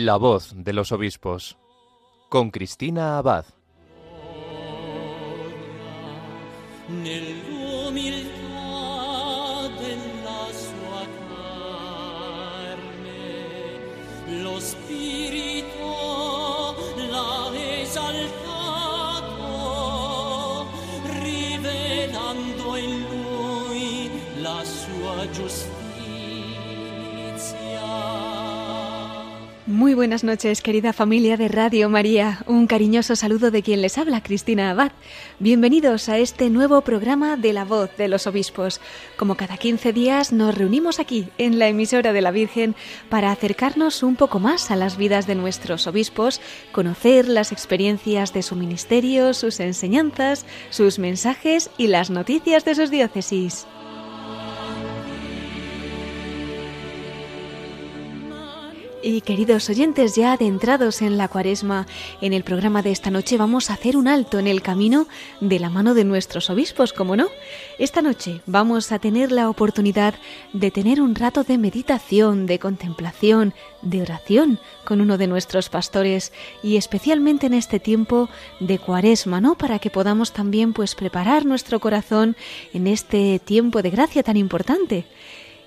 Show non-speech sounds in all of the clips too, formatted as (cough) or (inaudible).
La voz de los obispos con Cristina Abad. Nell'umiltà Muy buenas noches, querida familia de Radio María. Un cariñoso saludo de quien les habla, Cristina Abad. Bienvenidos a este nuevo programa de La Voz de los Obispos. Como cada 15 días nos reunimos aquí, en la emisora de la Virgen, para acercarnos un poco más a las vidas de nuestros obispos, conocer las experiencias de su ministerio, sus enseñanzas, sus mensajes y las noticias de sus diócesis. Y queridos oyentes, ya adentrados en la cuaresma, en el programa de esta noche vamos a hacer un alto en el camino de la mano de nuestros obispos, como no. Esta noche vamos a tener la oportunidad de tener un rato de meditación, de contemplación, de oración con uno de nuestros pastores y especialmente en este tiempo de cuaresma, ¿no? Para que podamos también pues preparar nuestro corazón en este tiempo de gracia tan importante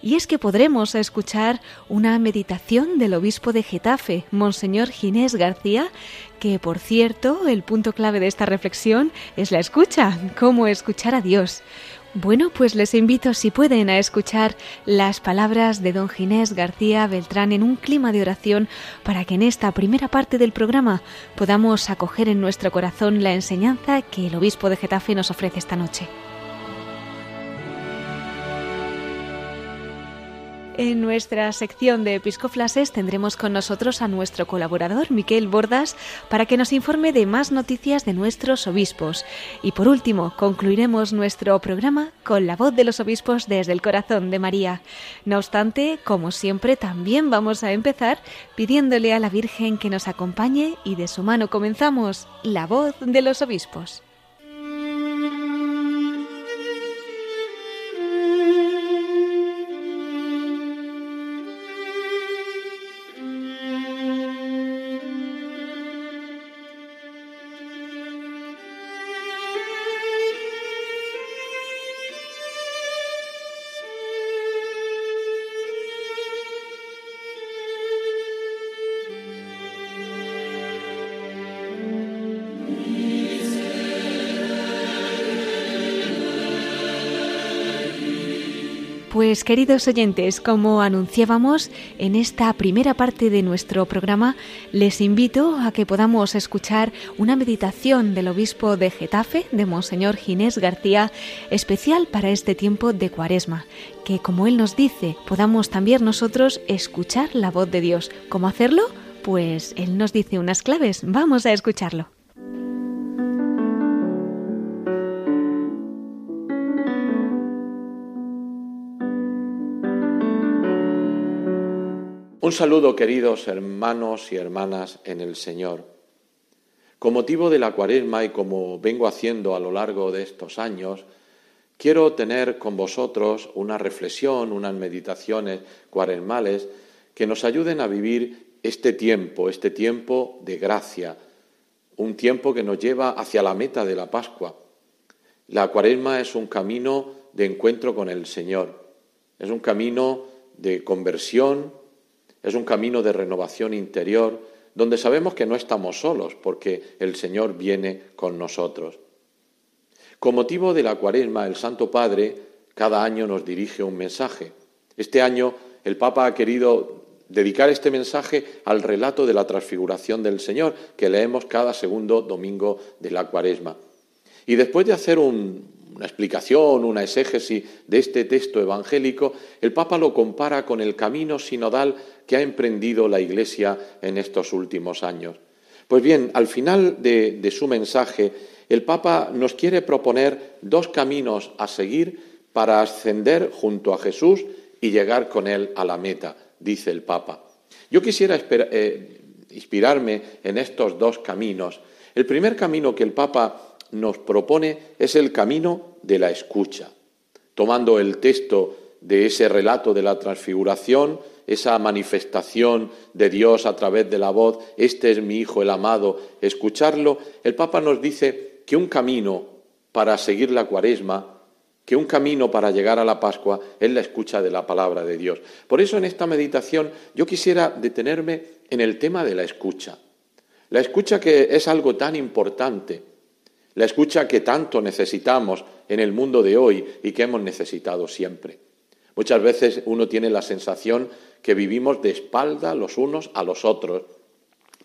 y es que podremos escuchar una meditación del obispo de Getafe, Monseñor Ginés García, que por cierto, el punto clave de esta reflexión es la escucha, cómo escuchar a Dios. Bueno, pues les invito, si pueden, a escuchar las palabras de don Ginés García Beltrán en un clima de oración para que en esta primera parte del programa podamos acoger en nuestro corazón la enseñanza que el obispo de Getafe nos ofrece esta noche. En nuestra sección de Episcoflases tendremos con nosotros a nuestro colaborador Miquel Bordas para que nos informe de más noticias de nuestros obispos. Y por último, concluiremos nuestro programa con la voz de los obispos desde el corazón de María. No obstante, como siempre, también vamos a empezar pidiéndole a la Virgen que nos acompañe y de su mano comenzamos la voz de los obispos. Pues queridos oyentes, como anunciábamos en esta primera parte de nuestro programa, les invito a que podamos escuchar una meditación del obispo de Getafe, de Monseñor Ginés García, especial para este tiempo de Cuaresma, que como él nos dice, podamos también nosotros escuchar la voz de Dios. ¿Cómo hacerlo? Pues él nos dice unas claves. Vamos a escucharlo. Un saludo, queridos hermanos y hermanas en el Señor. Con motivo de la cuaresma y como vengo haciendo a lo largo de estos años, quiero tener con vosotros una reflexión, unas meditaciones cuaresmales que nos ayuden a vivir este tiempo, este tiempo de gracia, un tiempo que nos lleva hacia la meta de la Pascua. La cuaresma es un camino de encuentro con el Señor, es un camino de conversión, es un camino de renovación interior donde sabemos que no estamos solos porque el Señor viene con nosotros. Con motivo de la cuaresma, el Santo Padre cada año nos dirige un mensaje. Este año el Papa ha querido dedicar este mensaje al relato de la transfiguración del Señor que leemos cada segundo domingo de la cuaresma. Y después de hacer un, una explicación, una exégesis de este texto evangélico, el Papa lo compara con el camino sinodal que ha emprendido la Iglesia en estos últimos años. Pues bien, al final de, de su mensaje, el Papa nos quiere proponer dos caminos a seguir para ascender junto a Jesús y llegar con Él a la meta, dice el Papa. Yo quisiera eh, inspirarme en estos dos caminos. El primer camino que el Papa nos propone es el camino de la escucha. Tomando el texto de ese relato de la transfiguración, esa manifestación de Dios a través de la voz, este es mi Hijo el amado, escucharlo, el Papa nos dice que un camino para seguir la cuaresma, que un camino para llegar a la Pascua es la escucha de la palabra de Dios. Por eso en esta meditación yo quisiera detenerme en el tema de la escucha. La escucha que es algo tan importante, la escucha que tanto necesitamos en el mundo de hoy y que hemos necesitado siempre. Muchas veces uno tiene la sensación que vivimos de espalda los unos a los otros,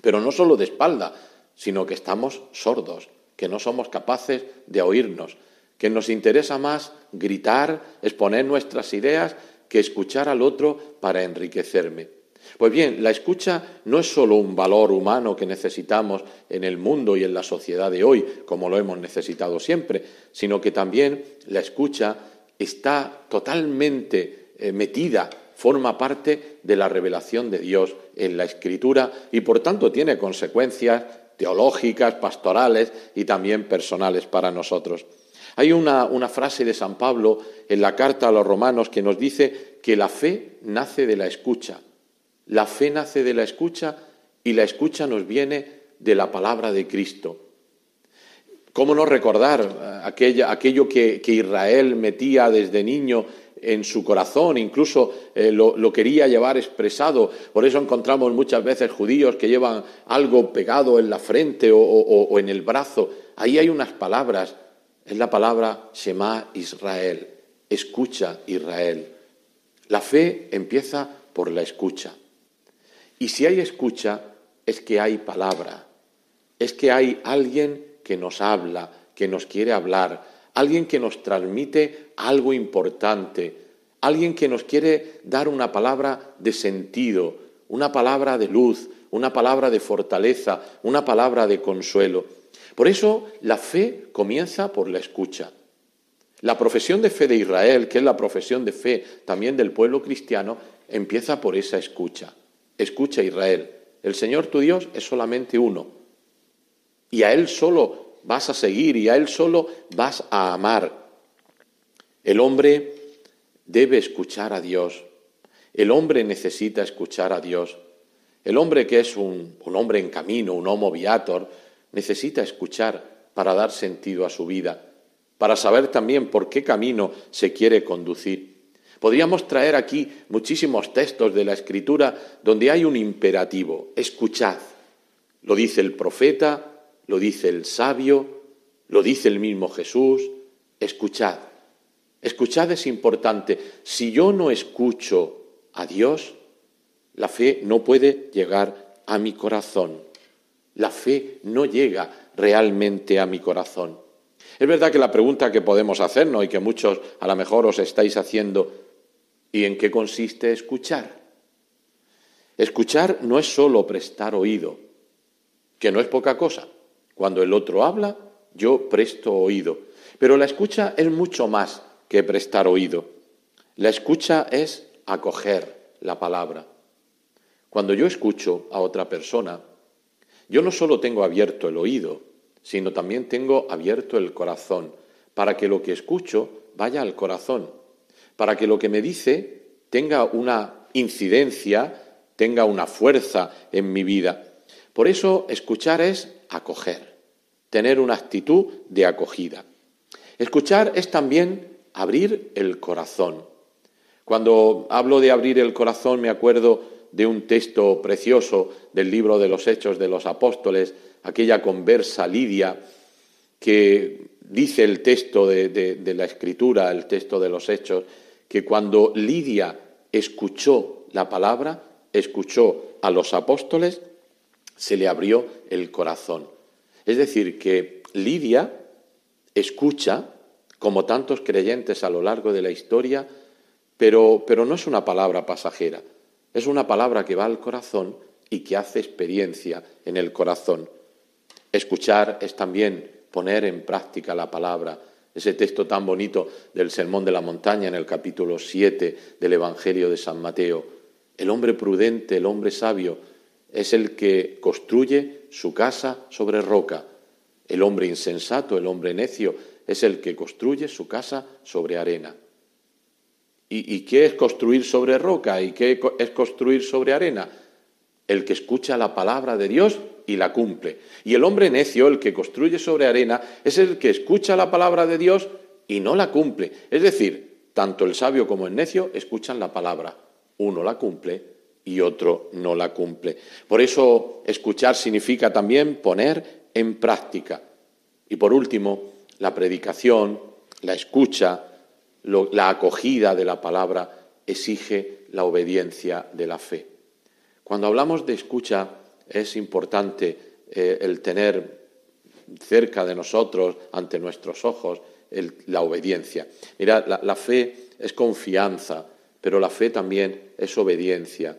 pero no solo de espalda, sino que estamos sordos, que no somos capaces de oírnos, que nos interesa más gritar, exponer nuestras ideas, que escuchar al otro para enriquecerme. Pues bien, la escucha no es solo un valor humano que necesitamos en el mundo y en la sociedad de hoy, como lo hemos necesitado siempre, sino que también la escucha está totalmente eh, metida, forma parte de la revelación de Dios en la Escritura y por tanto tiene consecuencias teológicas, pastorales y también personales para nosotros. Hay una, una, frase de San Pablo en la carta a los romanos que nos dice que la fe nace de la escucha. La fe nace de la escucha y la escucha nos viene de la palabra de Cristo. ¿Cómo no recordar aquello que, Israel metía desde niño en su corazón, incluso eh, lo, quería llevar expresado. Por eso encontramos muchas veces judíos que llevan algo pegado en la frente o, en el brazo. Ahí hay unas palabras, es la palabra Shema Israel, escucha Israel. La fe empieza por la escucha. Y si hay escucha, es que hay palabra, es que hay alguien que nos habla, que nos quiere hablar, alguien que nos transmite algo importante, alguien que nos quiere dar una palabra de sentido, una palabra de luz, una palabra de fortaleza, una palabra de consuelo. Por eso la fe comienza por la escucha. La profesión de fe de Israel, que es la profesión de fe también del pueblo cristiano, empieza por esa escucha. Escucha Israel, el Señor tu Dios es solamente uno y a Él solo vas a seguir y a Él solo vas a amar. El hombre debe escuchar a Dios. El hombre necesita escuchar a Dios. El hombre que es un, hombre en camino, un homo viator, necesita escuchar para dar sentido a su vida, para saber también por qué camino se quiere conducir. Podríamos traer aquí muchísimos textos de la Escritura donde hay un imperativo, escuchad. Lo dice el profeta, lo dice el sabio, lo dice el mismo Jesús, escuchad. Escuchad es importante. Si yo no escucho a Dios, la fe no puede llegar a mi corazón. La fe no llega realmente a mi corazón. Es verdad que la pregunta que podemos hacernos y que muchos a lo mejor os estáis haciendo, ¿y en qué consiste escuchar? Escuchar no es solo prestar oído, que no es poca cosa. Cuando el otro habla, yo presto oído. Pero la escucha es mucho más que prestar oído. La escucha es acoger la palabra. Cuando yo escucho a otra persona, yo no solo tengo abierto el oído, sino también tengo abierto el corazón, para que lo que escucho vaya al corazón, para que lo que me dice tenga una incidencia, tenga una fuerza en mi vida. Por eso escuchar es acoger, tener una actitud de acogida. Escuchar es también abrir el corazón. Cuando hablo de abrir el corazón me acuerdo de un texto precioso del libro de los Hechos de los Apóstoles, aquella conversa Lidia, que dice el texto de, la Escritura, el texto de los Hechos, que cuando Lidia escuchó la palabra, escuchó a los apóstoles, se le abrió el corazón. Es decir, que Lidia escucha, como tantos creyentes a lo largo de la historia, pero, pero no es una palabra pasajera, es una palabra que va al corazón y que hace experiencia en el corazón. Escuchar es también poner en práctica la palabra. Ese texto tan bonito del Sermón de la Montaña en el capítulo 7 del Evangelio de San Mateo. El hombre prudente, el hombre sabio, es el que construye su casa sobre roca. El hombre insensato, el hombre necio, es el que construye su casa sobre arena. ¿Y, qué es construir sobre roca? ¿Y qué es construir sobre arena? El que escucha la palabra de Dios y la cumple. Y el hombre necio, el que construye sobre arena, es el que escucha la palabra de Dios y no la cumple. Es decir, tanto el sabio como el necio escuchan la palabra. Uno la cumple y otro no la cumple. Por eso escuchar significa también poner en práctica. Y por último, la predicación, la escucha, la acogida de la palabra exige la obediencia de la fe. Cuando hablamos de escucha es importante eh, el tener cerca de nosotros, ante nuestros ojos, la obediencia. Mira, la fe es confianza, pero la fe también es obediencia.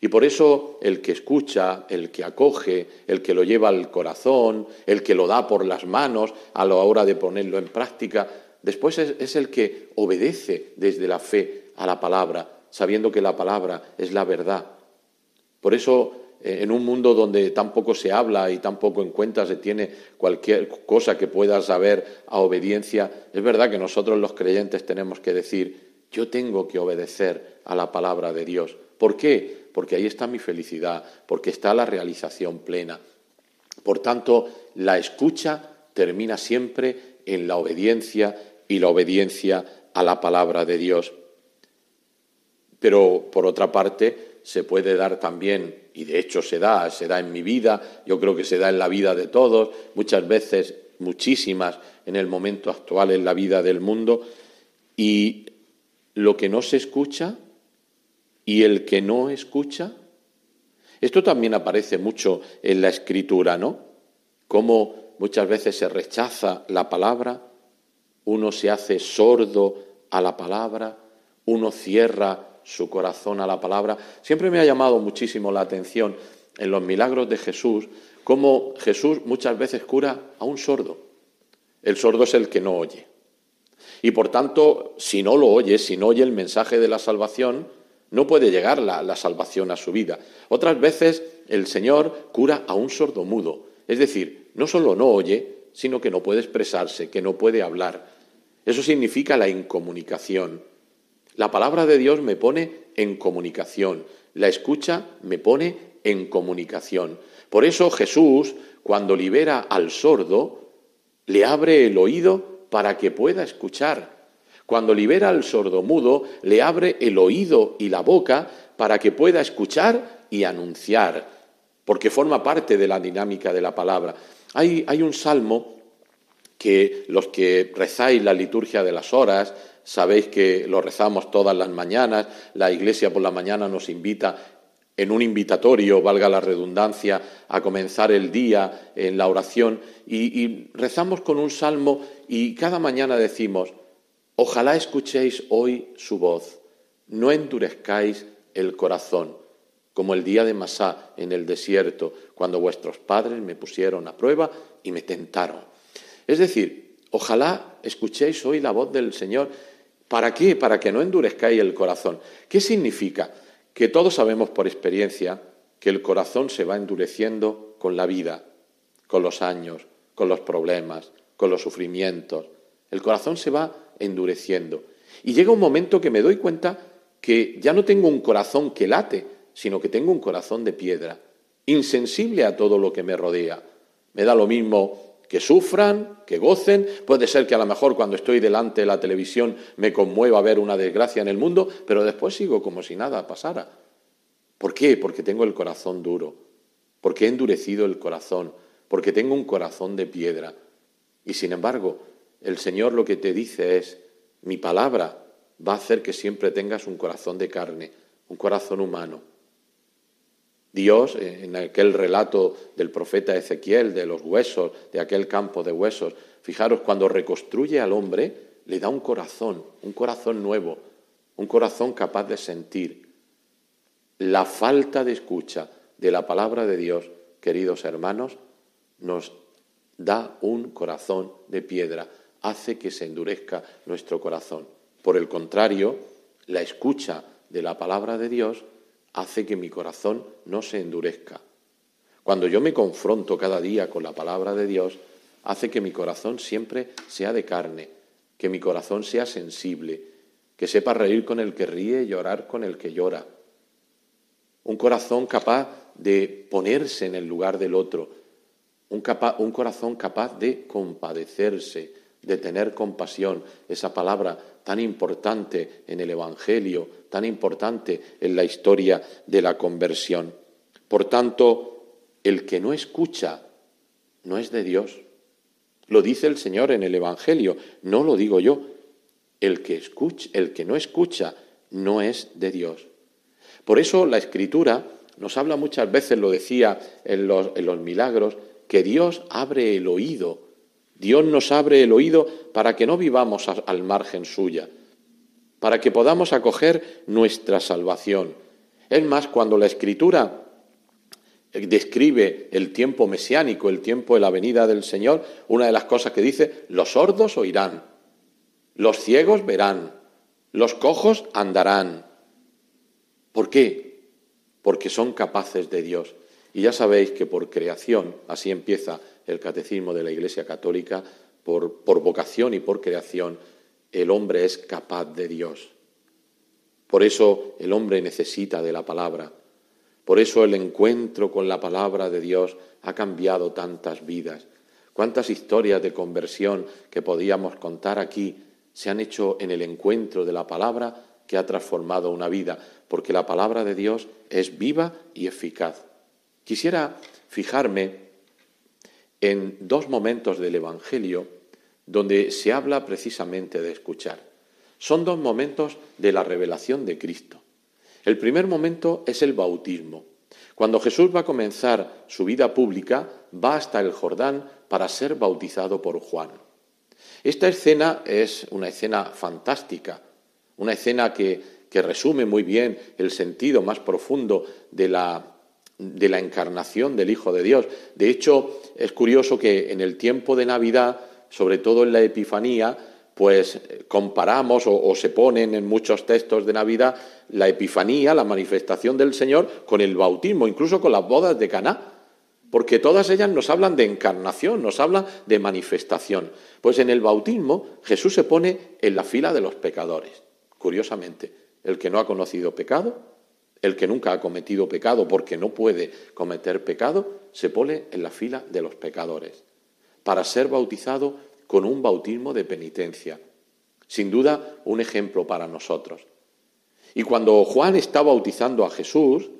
Y por eso el que escucha, el que acoge, el que lo lleva al corazón, el que lo da por las manos a la hora de ponerlo en práctica, Después es, el que obedece desde la fe a la palabra, sabiendo que la palabra es la verdad. Por eso, en un mundo donde tan poco se habla y tan poco en cuenta se tiene cualquier cosa que pueda saber a obediencia, es verdad que nosotros los creyentes tenemos que decir, yo tengo que obedecer a la palabra de Dios. ¿Por qué? Porque ahí está mi felicidad, porque está la realización plena. Por tanto, la escucha termina siempre en la obediencia y la obediencia a la palabra de Dios. Pero, por otra parte, se puede dar también, y de hecho se da, se da en mi vida, yo creo que se da en la vida de todos, muchas veces, muchísimas, en el momento actual en la vida del mundo, y lo que no se escucha y el que no escucha, esto también aparece mucho en la escritura, ¿no? Cómo muchas veces se rechaza la palabra, uno se hace sordo a la palabra, uno cierra su corazón a la palabra. Siempre me ha llamado muchísimo la atención en los milagros de Jesús cómo Jesús muchas veces cura a un sordo. El sordo es el que no oye. Y por tanto, si no lo oye, si no oye el mensaje de la salvación, no puede llegar la, la salvación a su vida. Otras veces el Señor cura a un sordo mudo. Es decir, no solo no oye, sino que no puede expresarse, que no puede hablar. Eso significa la incomunicación. La palabra de Dios me pone en comunicación. La escucha me pone en comunicación. Por eso Jesús, cuando libera al sordo, le abre el oído para que pueda escuchar. Cuando libera al sordo mudo, le abre el oído y la boca para que pueda escuchar y anunciar, porque forma parte de la dinámica de la palabra. Hay, hay un salmo que los que rezáis la liturgia de las horas, sabéis que lo rezamos todas las mañanas, la Iglesia por la mañana nos invita en un invitatorio, valga la redundancia, a comenzar el día en la oración y, y, rezamos con un salmo y cada mañana decimos, ojalá escuchéis hoy su voz, no endurezcáis el corazón, como el día de Masá en el desierto, cuando vuestros padres me pusieron a prueba y me tentaron. Es decir, ojalá escuchéis hoy la voz del Señor. ¿Para qué? Para que no endurezcáis el corazón. ¿Qué significa? Que todos sabemos por experiencia que el corazón se va endureciendo con la vida, con los años, con los problemas, con los sufrimientos. El corazón se va endureciendo. Y llega un momento que me doy cuenta que ya no tengo un corazón que late, sino que tengo un corazón de piedra, insensible a todo lo que me rodea. Me da lo mismo que sufran, que gocen. Puede ser que a lo mejor cuando estoy delante de la televisión me conmueva ver una desgracia en el mundo, pero después sigo como si nada pasara. ¿Por qué? Porque tengo el corazón duro, porque he endurecido el corazón, porque tengo un corazón de piedra. Y sin embargo, el Señor lo que te dice es, mi palabra va a hacer que siempre tengas un corazón de carne, un corazón humano Dios, en aquel relato del profeta Ezequiel, de los huesos, de aquel campo de huesos, fijaros, cuando reconstruye al hombre, le da un corazón, un corazón nuevo, un corazón capaz de sentir. La falta de escucha de la palabra de Dios, queridos hermanos, nos da un corazón de piedra, hace que se endurezca nuestro corazón. Por el contrario, la escucha de la palabra de Dios hace que mi corazón no se endurezca. Cuando yo me confronto cada día con la palabra de Dios, hace que mi corazón siempre sea de carne, que mi corazón sea sensible, que sepa reír con el que ríe y llorar con el que llora. Un corazón capaz de ponerse en el lugar del otro, un, corazón capaz de compadecerse, de tener compasión, esa palabra tan importante en el Evangelio, tan importante en la historia de la conversión. Por tanto, el que no escucha no es de Dios. Lo dice el Señor en el Evangelio, no lo digo yo. El que escucha, el que no escucha no es de Dios. Por eso la Escritura nos habla muchas veces, lo decía en los, en los milagros, que Dios abre el oído. Dios nos abre el oído para que no vivamos al margen suya, para que podamos acoger nuestra salvación. Es más, cuando la Escritura describe el tiempo mesiánico, el tiempo de la venida del Señor, una de las cosas que dice, los sordos oirán, los ciegos verán, los cojos andarán. ¿Por qué? Porque son capaces de Dios. Y ya sabéis que por creación, así empieza el catecismo de la Iglesia Católica, por, vocación y por creación, el hombre es capaz de Dios. Por eso el hombre necesita de la palabra por eso el encuentro con la palabra de Dios ha cambiado tantas vidas. Cuántas historias de conversión que podíamos contar aquí se han hecho en el encuentro de la palabra que ha transformado una vida, porque la palabra de Dios es viva y eficaz. Quisiera fijarme en dos momentos del Evangelio donde se habla precisamente de escuchar. Son dos momentos de la revelación de Cristo. El primer momento es el bautismo. Cuando Jesús va a comenzar su vida pública, va hasta el Jordán para ser bautizado por Juan. Esta escena es una escena fantástica, una escena que, resume muy bien el sentido más profundo de la, de la encarnación del Hijo de Dios. De hecho, es curioso que en el tiempo de Navidad, sobre todo en la Epifanía, pues eh, comparamos o, se ponen en muchos textos de Navidad la Epifanía, la manifestación del Señor, con el bautismo, incluso con las bodas de Caná, porque todas ellas nos hablan de encarnación, nos hablan de manifestación. Pues en el bautismo Jesús se pone en la fila de los pecadores. Curiosamente, el que no ha conocido pecado, el que nunca ha cometido pecado porque no puede cometer pecado, se pone en la fila de los pecadores para ser bautizado con un bautismo de penitencia. Sin duda, un ejemplo para nosotros. Y cuando Juan está bautizando a Jesús,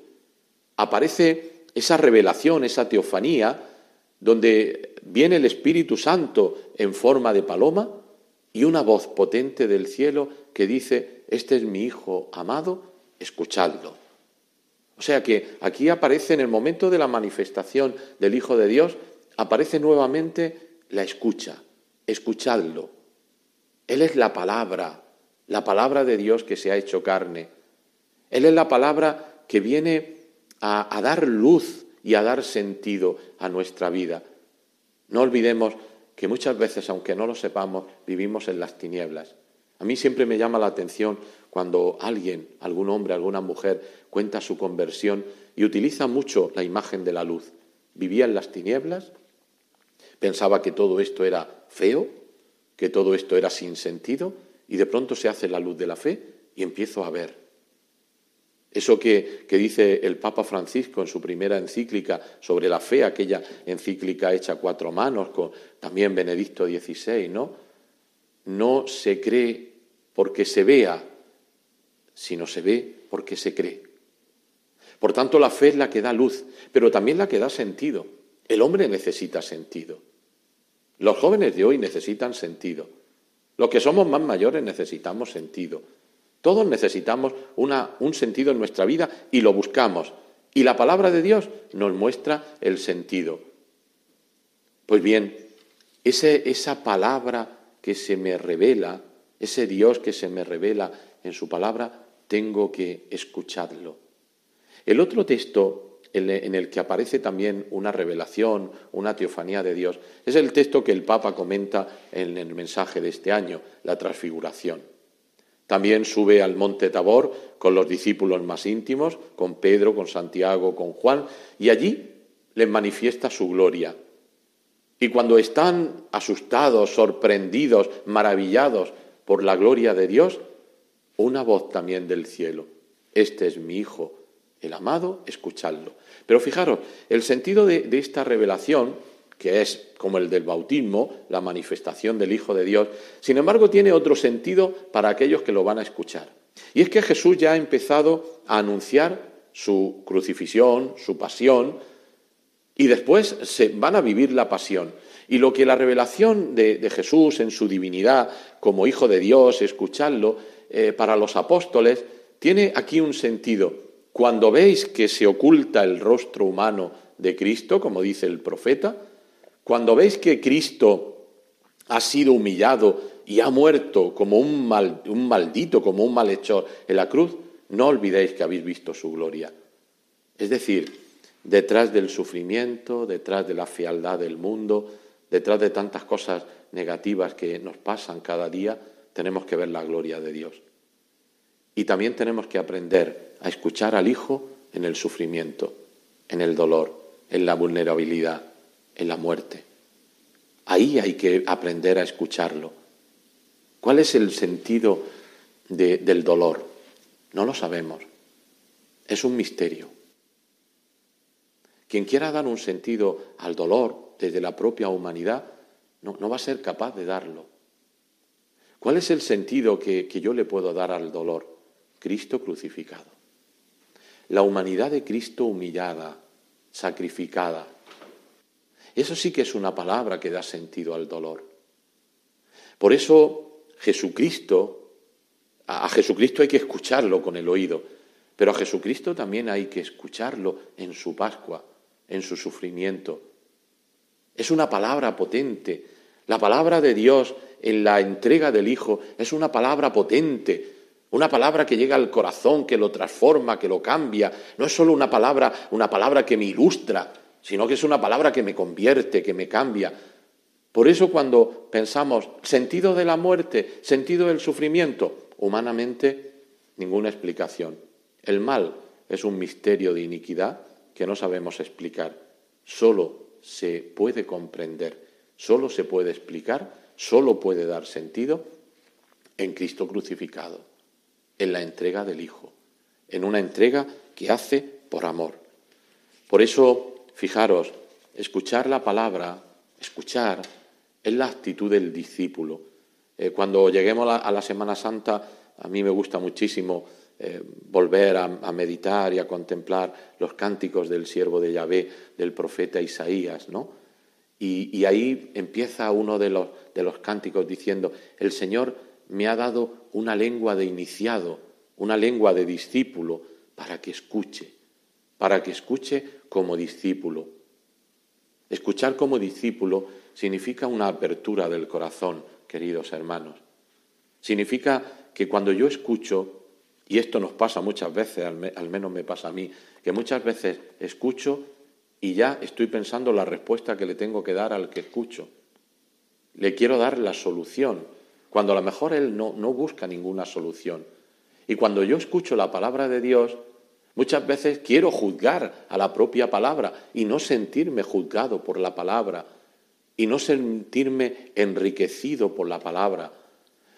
aparece esa revelación, esa teofanía, donde viene el Espíritu Santo en forma de paloma y una voz potente del cielo que dice, este es mi Hijo amado, escuchadlo. O sea que aquí aparece en el momento de la manifestación del Hijo de Dios, aparece nuevamente la escucha, escuchadlo. Él es la palabra, la palabra de Dios que se ha hecho carne. Él es la palabra que viene a, dar luz y a dar sentido a nuestra vida. No olvidemos que muchas veces, aunque no lo sepamos, vivimos en las tinieblas. A mí siempre me llama la atención cuando alguien, algún hombre, alguna mujer, cuenta su conversión y utiliza mucho la imagen de la luz. Vivía en las tinieblas, pensaba que todo esto era feo, que todo esto era sin sentido, y de pronto se hace la luz de la fe y empiezo a ver. Eso que, dice el Papa Francisco en su primera encíclica sobre la fe, aquella encíclica hecha a cuatro manos, con también Benedicto XVI, ¿no? No se cree porque se vea, sino se ve porque se cree. Por tanto, la fe es la que da luz, pero también la que da sentido. El hombre necesita sentido. Los jóvenes de hoy necesitan sentido. Los que somos más mayores necesitamos sentido. Todos necesitamos un sentido en nuestra vida y lo buscamos. Y la palabra de Dios nos muestra el sentido. Pues bien, esa palabra que se me revela, ese Dios que se me revela en su palabra, tengo que escucharlo. El otro texto en el que aparece también una revelación, una teofanía de Dios. Es el texto que el Papa comenta en el mensaje de este año, la transfiguración. También sube al monte Tabor con los discípulos más íntimos, con Pedro, con Santiago, con Juan, y allí les manifiesta su gloria. Y cuando están asustados, sorprendidos, maravillados por la gloria de Dios, una voz también del cielo. Este es mi Hijo, el amado, escuchadlo. Pero fijaros, el sentido de, de esta revelación, que es como el del bautismo, la manifestación del Hijo de Dios, sin embargo tiene otro sentido para aquellos que lo van a escuchar. Y es que Jesús ya ha empezado a anunciar su crucifixión, su pasión, y después se van a vivir la pasión. Y lo que la revelación de, Jesús en su divinidad, como Hijo de Dios, escucharlo, eh, para los apóstoles, tiene aquí un sentido. Cuando veis que se oculta el rostro humano de Cristo, como dice el profeta, cuando veis que Cristo ha sido humillado y ha muerto como un, un maldito, como un malhechor en la cruz, no olvidéis que habéis visto su gloria. Es decir, detrás del sufrimiento, detrás de la fealdad del mundo, detrás de tantas cosas negativas que nos pasan cada día, tenemos que ver la gloria de Dios. Y también tenemos que aprender a escuchar al Hijo en el sufrimiento, en el dolor, en la vulnerabilidad, en la muerte. Ahí hay que aprender a escucharlo. ¿Cuál es el sentido del dolor? No lo sabemos. Es un misterio. Quien quiera dar un sentido al dolor desde la propia humanidad no, va a ser capaz de darlo. ¿Cuál es el sentido que, yo le puedo dar al dolor? Cristo crucificado. La humanidad de Cristo humillada, sacrificada. Eso sí que es una palabra que da sentido al dolor. Por eso Jesucristo, a Jesucristo hay que escucharlo con el oído, pero a Jesucristo también hay que escucharlo en su Pascua, en su sufrimiento. Es una palabra potente. La palabra de Dios en la entrega del Hijo es una palabra potente, una palabra que llega al corazón, que lo transforma, que lo cambia. No es solo una palabra, una palabra que me ilustra, sino que es una palabra que me convierte, que me cambia. Por eso cuando pensamos sentido de la muerte, sentido del sufrimiento, humanamente ninguna explicación. El mal es un misterio de iniquidad que no sabemos explicar. Solo se puede comprender, solo se puede explicar, solo puede dar sentido en Cristo crucificado, en la entrega del Hijo, en una entrega que hace por amor. Por eso, fijaros, escuchar la palabra, escuchar, es la actitud del discípulo. Eh, cuando lleguemos a la Semana Santa, a mí me gusta muchísimo eh, volver a, meditar y a contemplar los cánticos del siervo de Yahvé, del profeta Isaías, ¿no? Y, ahí empieza uno de los, de los cánticos diciendo, el Señor me ha dado una lengua de iniciado, una lengua de discípulo, para que escuche, para que escuche como discípulo. Escuchar como discípulo significa una apertura del corazón, queridos hermanos. Significa que cuando yo escucho, y esto nos pasa muchas veces, al, menos me pasa a mí, que muchas veces escucho y ya estoy pensando la respuesta que le tengo que dar al que escucho. Le quiero dar la solución, cuando a lo mejor él no, no busca ninguna solución. Y cuando yo escucho la palabra de Dios, muchas veces quiero juzgar a la propia palabra y no sentirme juzgado por la palabra y no sentirme enriquecido por la palabra.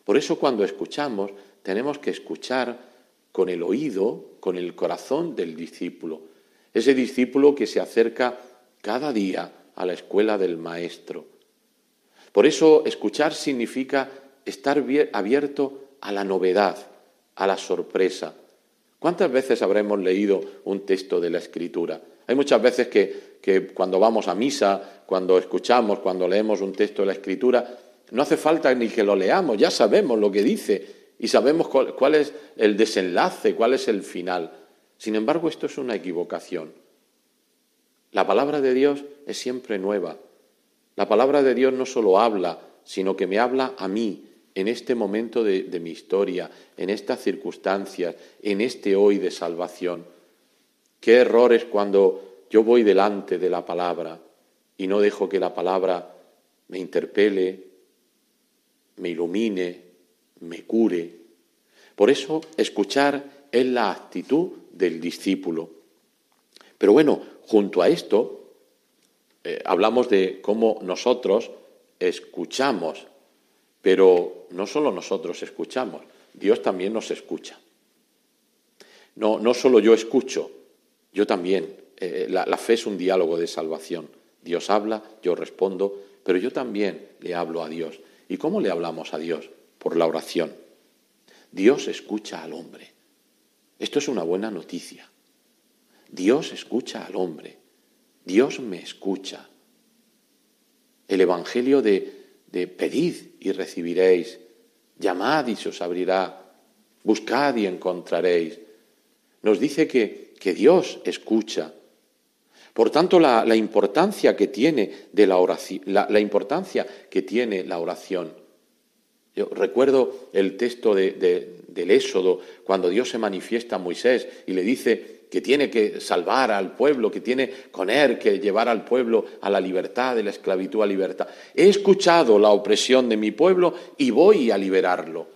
Por eso cuando escuchamos tenemos que escuchar con el oído, con el corazón del discípulo. Ese discípulo que se acerca cada día a la escuela del Maestro. Por eso escuchar significa estar abierto a la novedad, a la sorpresa. ¿Cuántas veces habremos leído un texto de la Escritura? Hay muchas veces que, que, cuando vamos a misa, cuando escuchamos, cuando leemos un texto de la Escritura, no hace falta ni que lo leamos, ya sabemos lo que dice, y sabemos cuál, es el desenlace, cuál es el final. Sin embargo, esto es una equivocación. La palabra de Dios es siempre nueva. La palabra de Dios no solo habla, sino que me habla a mí en este momento de, mi historia, en estas circunstancias, en este hoy de salvación. Qué errores cuando yo voy delante de la palabra y no dejo que la palabra me interpele, me ilumine, me cure. Por eso escuchar es la actitud del discípulo. Pero bueno, junto a esto, eh, hablamos de cómo nosotros escuchamos, pero no solo nosotros escuchamos. Dios también nos escucha. No, no solo yo escucho, yo también. Eh, la, la fe es un diálogo de salvación. Dios habla, yo respondo, pero yo también le hablo a Dios. ¿Y cómo le hablamos a Dios? Por la oración. Dios escucha al hombre. Esto es una buena noticia. Dios escucha al hombre. Dios me escucha. El Evangelio de, de pedid y recibiréis, llamad y se os abrirá, buscad y encontraréis. Nos dice que, que Dios escucha. Por tanto, la, importancia que tiene de la la, importancia que tiene la oración. Yo recuerdo el texto del Éxodo, cuando Dios se manifiesta a Moisés y le dice, que tiene que salvar al pueblo, que tiene con él que llevar al pueblo a la libertad, de la esclavitud a libertad. He escuchado la opresión de mi pueblo y voy a liberarlo.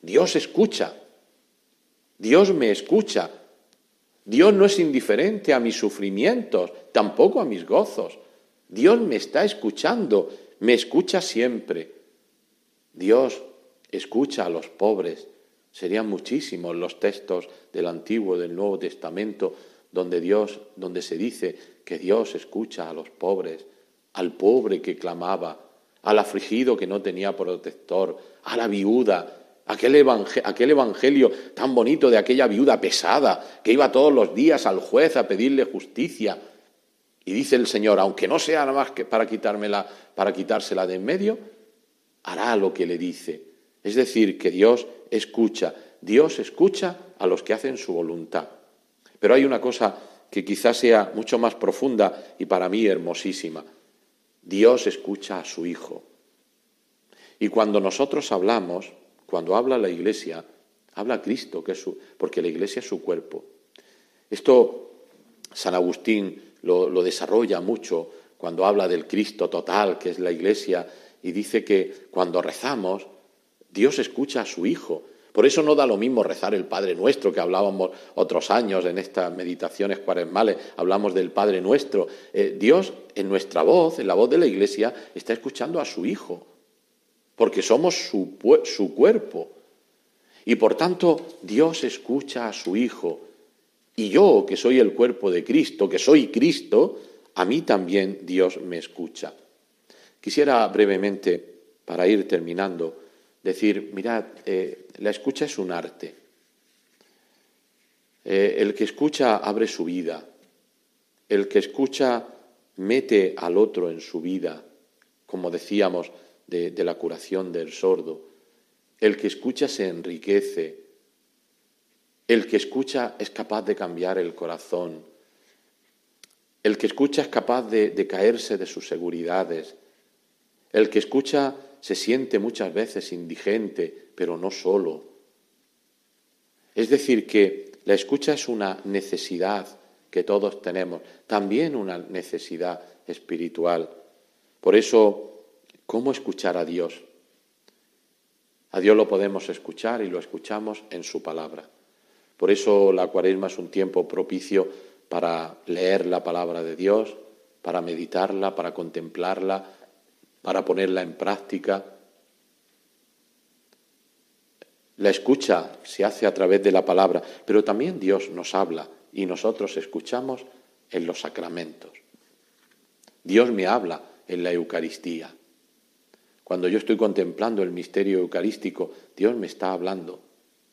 Dios escucha. Dios me escucha. Dios no es indiferente a mis sufrimientos, tampoco a mis gozos. Dios me está escuchando, me escucha siempre. Dios escucha a los pobres, Serían muchísimos los textos del Antiguo y del Nuevo Testamento donde Dios, donde se dice que Dios escucha a los pobres, al pobre que clamaba, al afligido que no tenía protector, a la viuda, aquel evangelio, tan bonito de aquella viuda pesada que iba todos los días al juez a pedirle justicia. Y dice el Señor, aunque no sea nada más que para para quitársela de en medio, hará lo que le dice. Es decir, que Dios escucha. Dios escucha a los que hacen su voluntad. Pero hay una cosa que quizás sea mucho más profunda y para mí hermosísima. Dios escucha a su Hijo. Y cuando nosotros hablamos, cuando habla la Iglesia, habla Cristo, que es su, porque la Iglesia es su cuerpo. Esto San Agustín lo, lo desarrolla mucho cuando habla del Cristo total, que es la Iglesia, y dice que cuando rezamos, Dios escucha a su Hijo. Por eso no da lo mismo rezar el Padre Nuestro que hablábamos otros años en estas meditaciones cuaresmales, hablamos del Padre Nuestro. Eh, Dios en nuestra voz, en la voz de la Iglesia, está escuchando a su Hijo, porque somos su, su cuerpo. Y por tanto, Dios escucha a su Hijo. Y yo, que soy el cuerpo de Cristo, que soy Cristo, a mí también Dios me escucha. Quisiera brevemente, para ir terminando, decir, mirad, eh, la escucha es un arte. Eh, el que escucha abre su vida. El que escucha mete al otro en su vida, como decíamos de, la curación del sordo. El que escucha se enriquece. El que escucha es capaz de cambiar el corazón. El que escucha es capaz de caerse de sus seguridades. El que escucha se siente muchas veces indigente, pero no solo. Es decir, que la escucha es una necesidad que todos tenemos, también una necesidad espiritual. Por eso, ¿cómo escuchar a Dios? A Dios lo podemos escuchar y lo escuchamos en su palabra. Por eso la cuaresma es un tiempo propicio para leer la palabra de Dios, para meditarla, para contemplarla, para ponerla en práctica. La escucha se hace a través de la palabra, pero también Dios nos habla y nosotros escuchamos en los sacramentos. Dios me habla en la Eucaristía. Cuando yo estoy contemplando el misterio eucarístico, Dios me está hablando,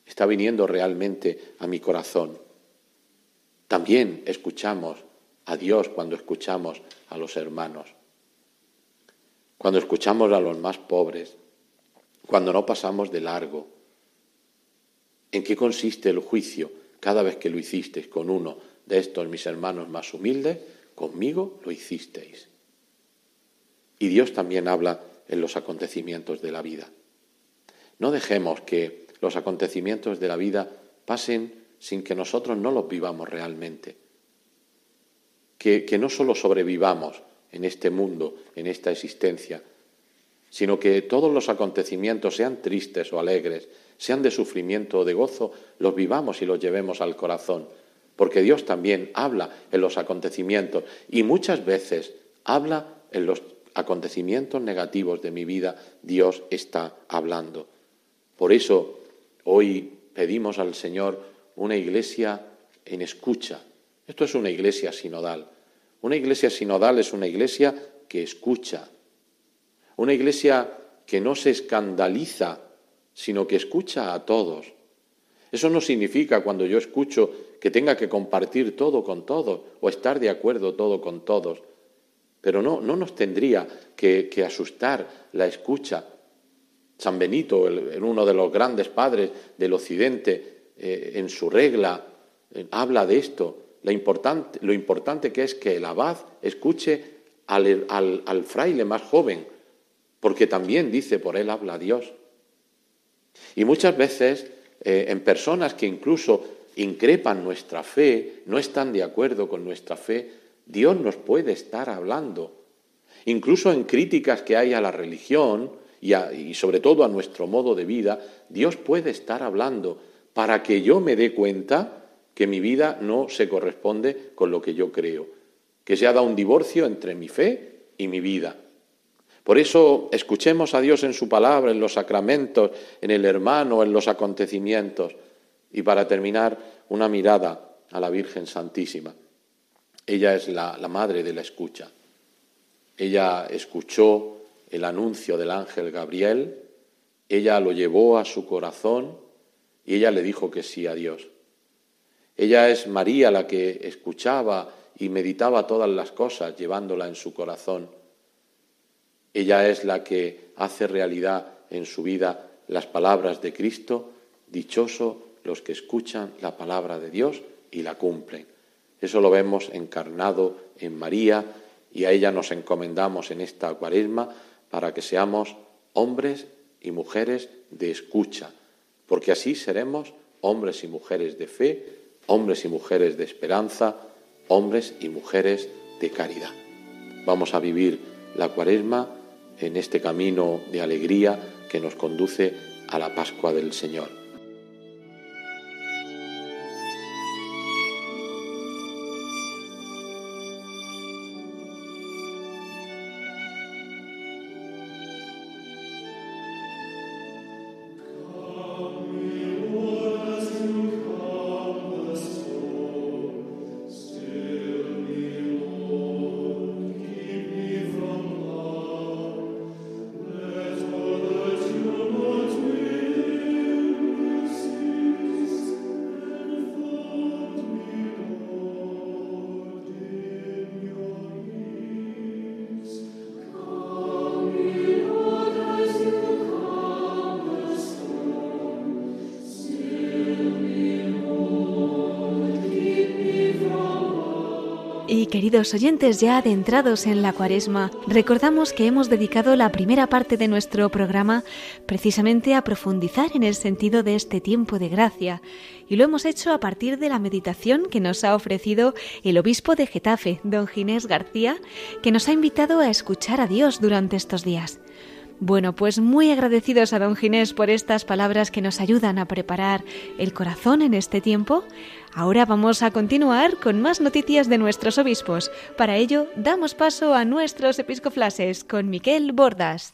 está viniendo realmente a mi corazón. También escuchamos a Dios cuando escuchamos a los hermanos cuando escuchamos a los más pobres, cuando no pasamos de largo. ¿En qué consiste el juicio? Cada vez que lo hicisteis con uno de estos mis hermanos más humildes, conmigo lo hicisteis. Y Dios también habla en los acontecimientos de la vida. No dejemos que los acontecimientos de la vida pasen sin que nosotros no los vivamos realmente. Que, no solo sobrevivamos, en este mundo, en esta existencia, sino que todos los acontecimientos, sean tristes o alegres, sean de sufrimiento o de gozo, los vivamos y los llevemos al corazón, porque Dios también habla en los acontecimientos y muchas veces habla en los acontecimientos negativos de mi vida, Dios está hablando. Por eso Hoy pedimos al Señor una iglesia en escucha. Esto es una iglesia sinodal. Una iglesia sinodal es una iglesia que escucha. Una iglesia que no se escandaliza, sino que escucha a todos. Eso no significa cuando yo escucho que tenga que compartir todo con todos o estar de acuerdo todo con todos. Pero no, no nos tendría que, asustar la escucha. San Benito, uno de los grandes padres del Occidente, eh, en su regla, eh, habla de esto, lo importante, que es que el abad escuche al, fraile más joven, porque también dice, por él habla Dios. Y muchas veces eh, en personas que incluso increpan nuestra fe, no están de acuerdo con nuestra fe, Dios nos puede estar hablando. Incluso en críticas que hay a la religión y sobre todo a nuestro modo de vida, Dios puede estar hablando para que yo me dé cuenta que mi vida no se corresponde con lo que yo creo, que se ha dado un divorcio entre mi fe y mi vida. Por eso escuchemos a Dios en su palabra, en los sacramentos, en el hermano, en los acontecimientos. Y para terminar, una mirada a la Virgen Santísima. Ella es la, madre de la escucha. Ella escuchó el anuncio del ángel Gabriel, ella lo llevó a su corazón y ella le dijo que sí a Dios. Ella es María la que escuchaba y meditaba todas las cosas llevándola en su corazón. Ella es la que hace realidad en su vida las palabras de Cristo, dichoso los que escuchan la palabra de Dios y la cumplen. Eso lo vemos encarnado en María y a ella nos encomendamos en esta cuaresma para que seamos hombres y mujeres de escucha, porque así seremos hombres y mujeres de fe, hombres y mujeres de esperanza, hombres y mujeres de caridad. Vamos a vivir la cuaresma en este camino de alegría que nos conduce a la Pascua del Señor. Queridos oyentes, ya adentrados en la cuaresma, recordamos que hemos dedicado la primera parte de nuestro programa precisamente a profundizar en el sentido de este tiempo de gracia, y lo hemos hecho a partir de la meditación que nos ha ofrecido el obispo de Getafe, don Ginés García, que nos ha invitado a escuchar a Dios durante estos días. Bueno, pues muy agradecidos a don Ginés por estas palabras que nos ayudan a preparar el corazón en este tiempo. Ahora vamos a continuar con más noticias de nuestros obispos. Para ello, damos paso a nuestros episcoflases con Miquel Bordas.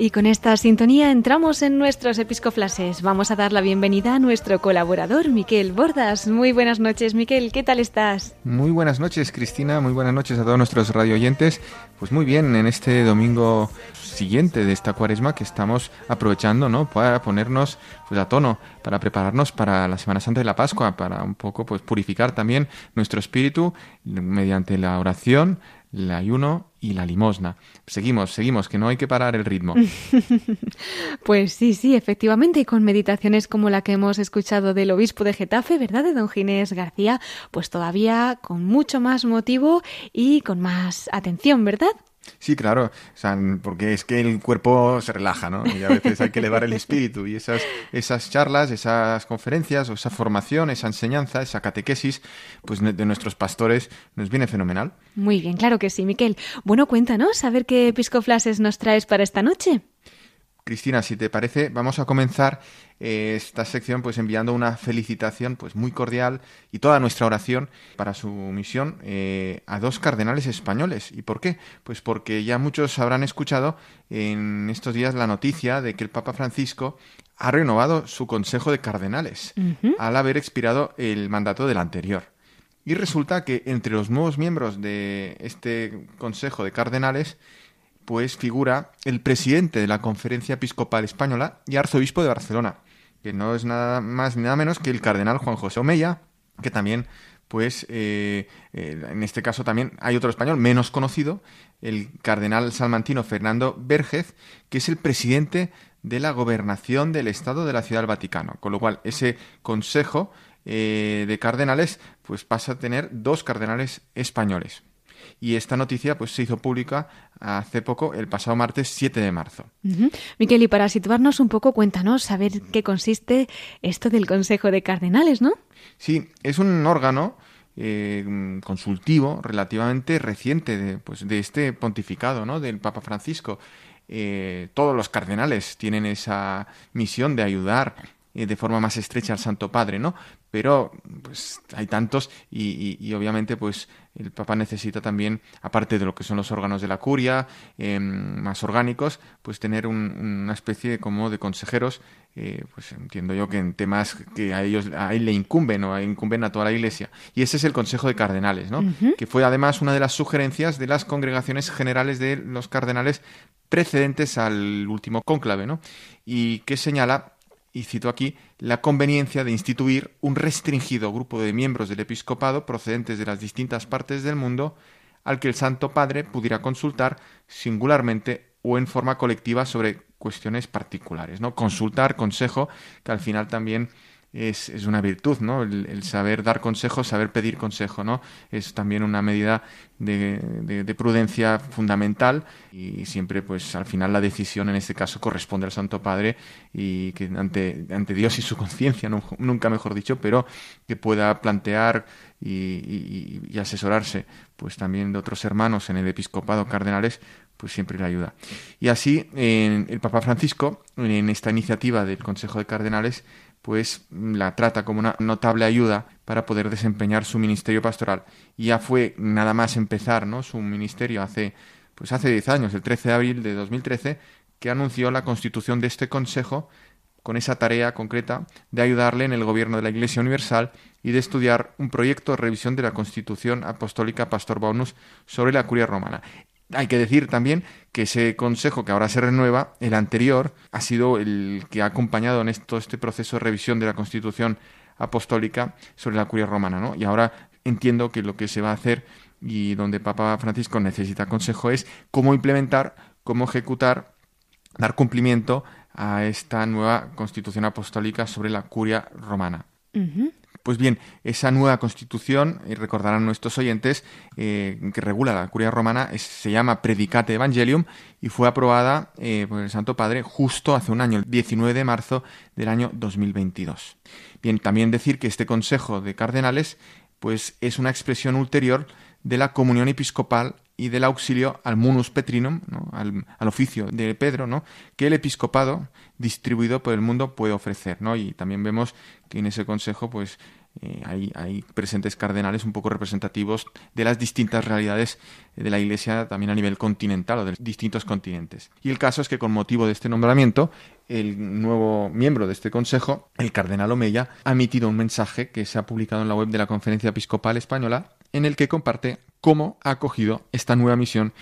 Y con esta sintonía entramos en nuestros episcoflases. Vamos a dar la bienvenida a nuestro colaborador, Miquel Bordas. Muy buenas noches, Miquel. ¿Qué tal estás? Muy buenas noches, Cristina. Muy buenas noches a todos nuestros radio oyentes. Pues muy bien, en este domingo siguiente de esta cuaresma que estamos aprovechando, ¿no? Para ponernos pues, a tono, para prepararnos para la Semana Santa de la Pascua, para un poco pues purificar también nuestro espíritu mediante la oración, el ayuno y la limosna. Seguimos, seguimos, que no hay que parar el ritmo. (laughs) Pues sí, sí, efectivamente, y con meditaciones como la que hemos escuchado del obispo de Getafe, ¿verdad? De don Ginés García, pues todavía con mucho más motivo y con más atención, ¿verdad? Sí, claro, o sea, porque es que el cuerpo se relaja, ¿no? Y a veces hay que elevar el espíritu y esas, esas charlas, esas conferencias, o esa formación, esa enseñanza, esa catequesis, pues de nuestros pastores nos viene fenomenal. Muy bien, claro que sí, Miquel. Bueno, cuéntanos, a ver qué episcoflases nos traes para esta noche. Cristina, si te parece, vamos a comenzar eh, esta sección pues enviando una felicitación pues muy cordial y toda nuestra oración para su misión eh, a dos cardenales españoles. ¿Y por qué? Pues porque ya muchos habrán escuchado en estos días la noticia de que el Papa Francisco ha renovado su Consejo de Cardenales al haber expirado el mandato del anterior. Y resulta que entre los nuevos miembros de este Consejo de Cardenales pues figura el presidente de la Conferencia Episcopal Española y arzobispo de Barcelona, que no es nada más ni nada menos que el cardenal Juan José Omeya, que también, pues, eh, eh, en este caso también hay otro español menos conocido, el cardenal salmantino Fernando Vergez, que es el presidente de la gobernación del Estado de la Ciudad del Vaticano, con lo cual ese consejo eh, de cardenales pues pasa a tener dos cardenales españoles y esta noticia pues se hizo pública hace poco, el pasado martes 7 de marzo. Miquel, y para situarnos un poco, cuéntanos, saber qué consiste esto del Consejo de Cardenales, ¿no? Sí, es un órgano eh, consultivo relativamente reciente de, pues, de este pontificado, ¿no? Del Papa Francisco. Eh, todos los cardenales tienen esa misión de ayudar eh, de forma más estrecha al Santo Padre, ¿no? Pero pues hay tantos y, obviamente pues el Papa necesita también, aparte de lo que son los órganos de la curia, em, más orgánicos, pues tener una especie como de consejeros, eh, pues entiendo yo que en temas que a ellos a él le incumben o incumben a toda la Iglesia. Y ese es el Consejo de Cardenales, ¿no? Que fue además una de las sugerencias de las congregaciones generales de los cardenales precedentes al último cónclave, ¿no? Y que señala y cito aquí, la conveniencia de instituir un restringido grupo de miembros del episcopado procedentes de las distintas partes del mundo al que el Santo Padre pudiera consultar singularmente o en forma colectiva sobre cuestiones particulares, ¿no? Consultar, consejo, que al final también es, es una virtud, ¿no? El, saber dar consejo, saber pedir consejo, ¿no? Es también una medida de, de, prudencia fundamental y siempre, pues, al final la decisión en este caso corresponde al Santo Padre y que ante, ante Dios y su conciencia, nunca mejor dicho, pero que pueda plantear y, y, asesorarse, pues, también de otros hermanos en el episcopado cardenales, pues siempre le ayuda. Y así, el Papa Francisco, en esta iniciativa del Consejo de Cardenales, pues la trata como una notable ayuda para poder desempeñar su ministerio pastoral. Y ya fue nada más empezar ¿no? su ministerio hace, pues hace 10 años, el 13 de abril de 2013, que anunció la constitución de este Consejo con esa tarea concreta de ayudarle en el gobierno de la Iglesia Universal y de estudiar un proyecto de revisión de la Constitución Apostólica Pastor Bonus sobre la curia romana. Hay que decir también que ese consejo que ahora se renueva, el anterior, ha sido el que ha acompañado en esto, este proceso de revisión de la Constitución apostólica sobre la curia romana, ¿no? Y ahora entiendo que lo que se va a hacer y donde Papa Francisco necesita consejo es cómo implementar, cómo ejecutar, dar cumplimiento a esta nueva Constitución apostólica sobre la curia romana. Pues bien, esa nueva constitución, y recordarán nuestros oyentes, eh, que regula la curia romana, se llama Predicate Evangelium y fue aprobada eh, por el Santo Padre justo hace un año, el 19 de marzo del año 2022. Bien, también decir que este Consejo de Cardenales pues es una expresión ulterior de la comunión episcopal y del auxilio al munus petrinum, al, al, oficio de Pedro, ¿no? que el episcopado distribuido por el mundo puede ofrecer. Y también vemos que en ese consejo pues, eh, hay, presentes cardenales un poco representativos de las distintas realidades de la Iglesia también a nivel continental o de distintos continentes. Y el caso es que con motivo de este nombramiento, el nuevo miembro de este consejo, el cardenal Omeya, ha emitido un mensaje que se ha publicado en la web de la Conferencia Episcopal Española en el que comparte cómo ha acogido esta nueva misión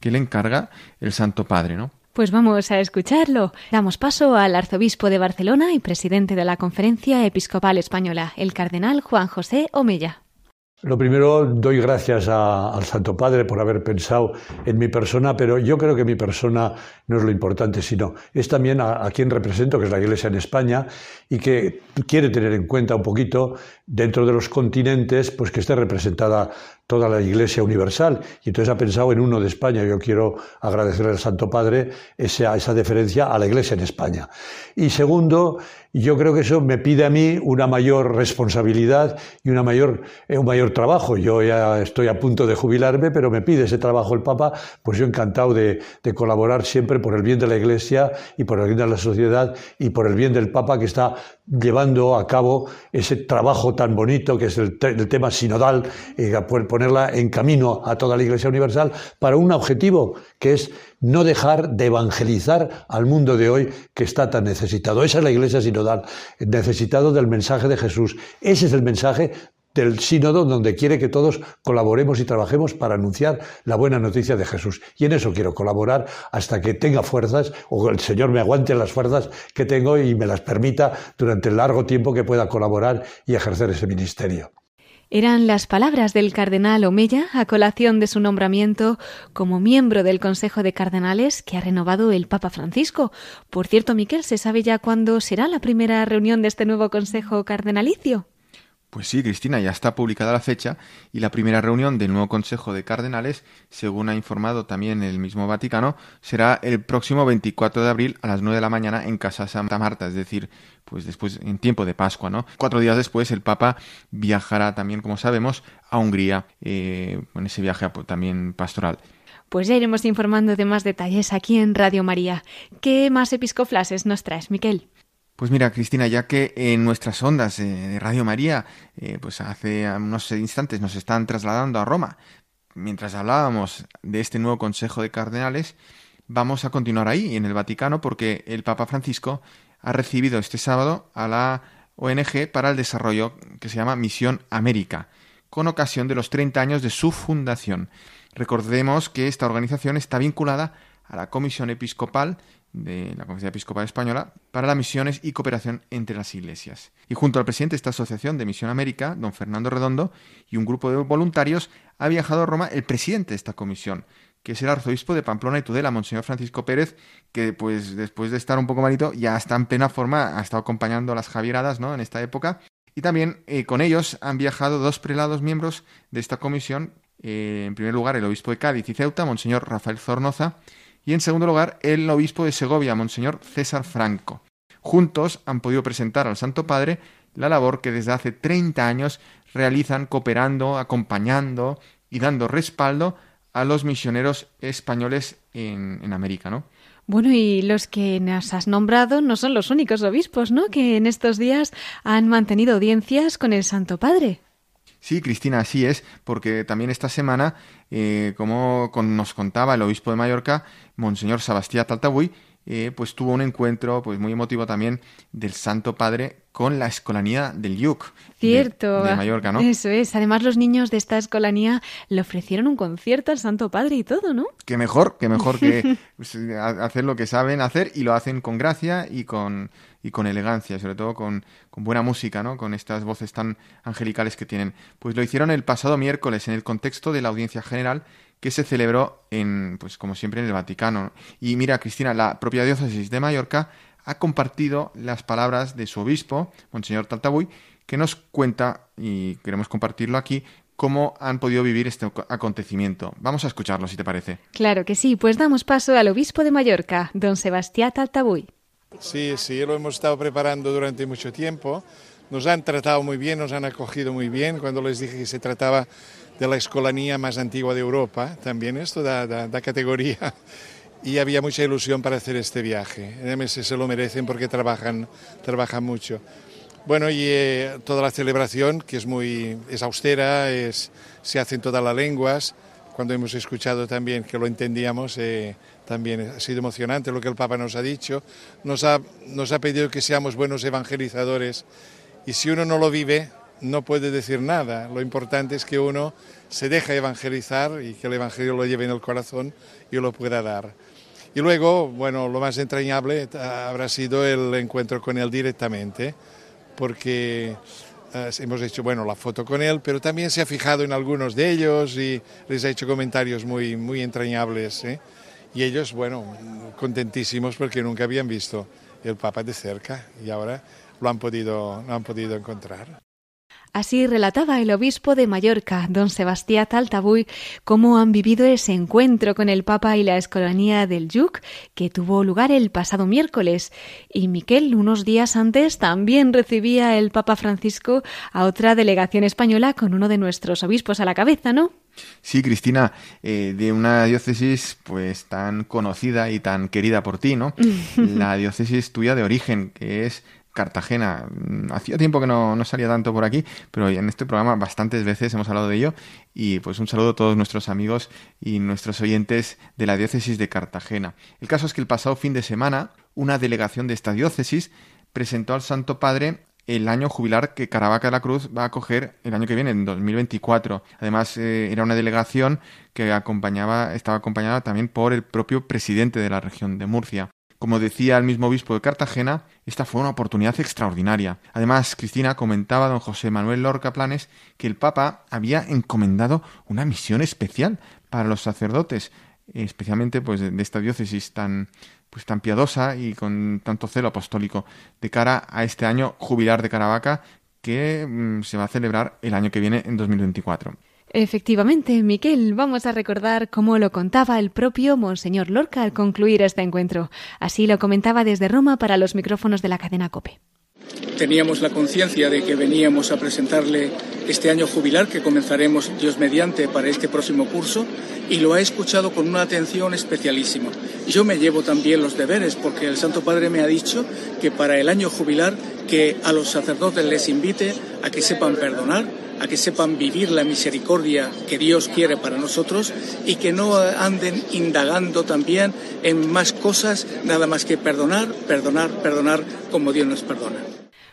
que le encarga el Santo Padre, ¿no? Pues vamos a escucharlo. Damos paso al arzobispo de Barcelona y presidente de la Conferencia Episcopal Española, el cardenal Juan José Omella. Lo primero, doy gracias al Santo Padre por haber pensado en mi persona, pero yo creo que mi persona no es lo importante, sino es también a, a, quien represento, que es la Iglesia en España, y que quiere tener en cuenta un poquito dentro de los continentes, pues que esté representada toda la Iglesia universal. Y entonces ha pensado en uno de España. Yo quiero agradecer al Santo Padre esa, esa deferencia a la Iglesia en España. Y segundo, yo creo que eso me pide a mí una mayor responsabilidad y una mayor, eh, un mayor trabajo. Yo ya estoy a punto de jubilarme, pero me pide ese trabajo el Papa, pues yo encantado de, colaborar siempre por el bien de la Iglesia y por el bien de la sociedad y por el bien del Papa que está llevando a cabo ese trabajo tan bonito que es el, el tema sinodal, eh, ponerla en camino a toda la Iglesia Universal para un objetivo que es no dejar de evangelizar al mundo de hoy que está tan necesitado. Esa es la Iglesia sinodal, necesitado del mensaje de Jesús. Ese es el mensaje del sínodo donde quiere que todos colaboremos y trabajemos para anunciar la buena noticia de Jesús. Y en eso quiero colaborar hasta que tenga fuerzas o el Señor me aguante las fuerzas que tengo y me las permita durante el largo tiempo que pueda colaborar y ejercer ese ministerio. Eran las palabras del cardenal Omeya a colación de su nombramiento como miembro del Consejo de Cardenales que ha renovado el Papa Francisco. Por cierto, Miquel, ¿se sabe ya cuándo será la primera reunión de este nuevo Consejo Cardenalicio? Pues sí, Cristina, ya está publicada la fecha y la primera reunión del nuevo Consejo de Cardenales, según ha informado también el mismo Vaticano, será el próximo 24 de abril a las 9 de la mañana en Casa Santa Marta, es decir, pues después en tiempo de Pascua, ¿no? Cuatro días después el Papa viajará también, como sabemos, a Hungría eh, en ese viaje también pastoral. Pues ya iremos informando de más detalles aquí en Radio María. ¿Qué más episcoflases nos traes, Miquel? Pues mira, Cristina, ya que en nuestras ondas de Radio María, eh, pues hace unos instantes nos están trasladando a Roma, mientras hablábamos de este nuevo Consejo de Cardenales, vamos a continuar ahí, en el Vaticano, porque el Papa Francisco ha recibido este sábado a la ONG para el Desarrollo que se llama Misión América, con ocasión de los 30 años de su fundación. Recordemos que esta organización está vinculada a la Comisión Episcopal de la Conferencia Episcopal Española para las misiones y cooperación entre las iglesias. Y junto al presidente de esta asociación de Misión América, don Fernando Redondo, y un grupo de voluntarios, ha viajado a Roma el presidente de esta comisión, que es el arzobispo de Pamplona y Tudela, Monseñor Francisco Pérez, que pues después de estar un poco malito ya está en plena forma, ha estado acompañando a las Javieradas ¿no? en esta época. Y también eh, con ellos han viajado dos prelados miembros de esta comisión. Eh, en primer lugar, el obispo de Cádiz y Ceuta, Monseñor Rafael Zornoza, y en segundo lugar el obispo de Segovia, Monseñor César Franco. Juntos han podido presentar al Santo Padre la labor que desde hace 30 años realizan cooperando, acompañando y dando respaldo a los misioneros españoles en, América, ¿no? Bueno, y los que nos has nombrado no son los únicos obispos, ¿no? Que en estos días han mantenido audiencias con el Santo Padre. Sí, Cristina, así es, porque también esta semana, eh, como nos contaba el obispo de Mallorca, Monseñor Sebastián Taltabuy, eh, pues tuvo un encuentro pues muy emotivo también del Santo Padre con la escolanía del Yuc. Cierto. De, Mallorca, ¿no? Eso es. Además, los niños de esta escolanía le ofrecieron un concierto al Santo Padre y todo, ¿no? Qué mejor, qué mejor que (laughs) pues, hacer lo que saben hacer y lo hacen con gracia y con, y con elegancia, sobre todo con, con buena música, ¿no? Con estas voces tan angelicales que tienen. Pues lo hicieron el pasado miércoles en el contexto de la audiencia general que se celebró en, pues como siempre, en el Vaticano. Y mira, Cristina, la propia diócesis de Mallorca ha compartido las palabras de su obispo, Monseñor Taltabuy, que nos cuenta, y queremos compartirlo aquí, cómo han podido vivir este acontecimiento. Vamos a escucharlo, si te parece. Claro que sí, pues damos paso al obispo de Mallorca, don Sebastián Taltabuy. Sí, sí, lo hemos estado preparando durante mucho tiempo. Nos han tratado muy bien, nos han acogido muy bien. Cuando les dije que se trataba de la escolanía más antigua de Europa, también esto da, da, categoría. Y había mucha ilusión para hacer este viaje. Además, se lo merecen porque trabajan, trabajan mucho. Bueno, y eh, toda la celebración, que es muy es austera, es, se hace en todas las lenguas. Cuando hemos escuchado también que lo entendíamos, eh, también ha sido emocionante lo que el Papa nos ha dicho. Nos ha, nos ha pedido que seamos buenos evangelizadores y si uno no lo vive, no puede decir nada. Lo importante es que uno se deje evangelizar y que el Evangelio lo lleve en el corazón y lo pueda dar. Y luego, bueno, lo más entrañable habrá sido el encuentro con él directamente, porque eh, hemos hecho bueno, la foto con él, pero también se ha fijado en algunos de ellos y les ha hecho comentarios muy, muy entrañables. ¿eh? Y ellos, bueno, contentísimos porque nunca habían visto el Papa de cerca y ahora lo han podido, lo han podido encontrar. Así relataba el obispo de Mallorca, don Sebastián Taltabuy, cómo han vivido ese encuentro con el Papa y la escolanía del Yuc, que tuvo lugar el pasado miércoles. Y Miquel, unos días antes, también recibía el Papa Francisco a otra delegación española con uno de nuestros obispos a la cabeza, ¿no? Sí, Cristina, eh, de una diócesis pues tan conocida y tan querida por ti, ¿no? (laughs) la diócesis tuya de origen, que es Cartagena. Mm, hacía tiempo que no, no, salía tanto por aquí, pero en este programa bastantes veces hemos hablado de ello. Y pues un saludo a todos nuestros amigos y nuestros oyentes de la diócesis de Cartagena. El caso es que el pasado fin de semana, una delegación de esta diócesis presentó al Santo Padre el año jubilar que Caravaca de la Cruz va a acoger el año que viene, en 2024. Además, eh, era una delegación que acompañaba, estaba acompañada también por el propio presidente de la región de Murcia. Como decía el mismo obispo de Cartagena, esta fue una oportunidad extraordinaria. Además, Cristina comentaba a don José Manuel Lorca Planes que el Papa había encomendado una misión especial para los sacerdotes, especialmente pues de esta diócesis tan pues tan piadosa y con tanto celo apostólico de cara a este año jubilar de Caravaca que mm, se va a celebrar el año que viene en 2024. Efectivamente, Miquel, vamos a recordar cómo lo contaba el propio Monseñor Lorca al concluir este encuentro. Así lo comentaba desde Roma para los micrófonos de la cadena COPE. Teníamos la conciencia de que veníamos a presentarle este año jubilar que comenzaremos Dios mediante para este próximo curso y lo ha escuchado con una atención especialísima. Yo me llevo también los deberes porque el Santo Padre me ha dicho que para el año jubilar que a los sacerdotes les invite a que sepan perdonar, a que sepan vivir la misericordia que Dios quiere para nosotros y que no anden indagando también en más cosas, nada más que perdonar, perdonar, perdonar como Dios nos perdona.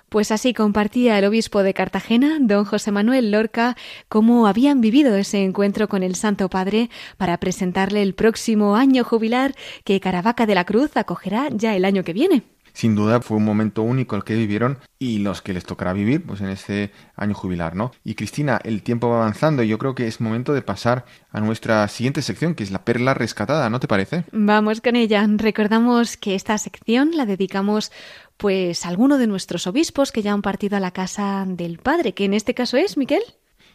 Pues así compartía el obispo de Cartagena, don José Manuel Lorca, cómo habían vivido ese encuentro con el Santo Padre para presentarle el próximo año jubilar que Caravaca de la Cruz acogerá ya el año que viene sin duda fue un momento único el que vivieron y los que les tocará vivir pues en este año jubilar, ¿no? Y Cristina, el tiempo va avanzando y yo creo que es momento de pasar a nuestra siguiente sección, que es la perla rescatada, ¿no te parece? Vamos con ella. Recordamos que esta sección la dedicamos pues a alguno de nuestros obispos que ya han partido a la casa del Padre, que en este caso es, Miquel.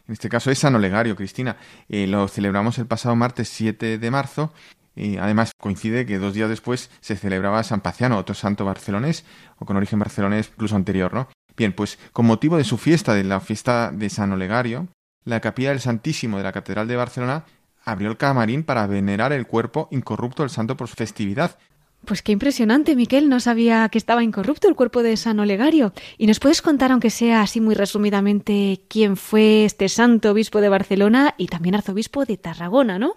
En este caso es San Olegario, Cristina. Eh, lo celebramos el pasado martes 7 de marzo y además coincide que dos días después se celebraba San Paciano, otro santo barcelonés, o con origen barcelonés incluso anterior, ¿no? Bien, pues con motivo de su fiesta, de la fiesta de San Olegario, la capilla del Santísimo de la Catedral de Barcelona abrió el camarín para venerar el cuerpo incorrupto del santo por su festividad. Pues qué impresionante, Miquel. No sabía que estaba incorrupto el cuerpo de San Olegario. ¿Y nos puedes contar, aunque sea así muy resumidamente, quién fue este santo obispo de Barcelona y también arzobispo de Tarragona, no?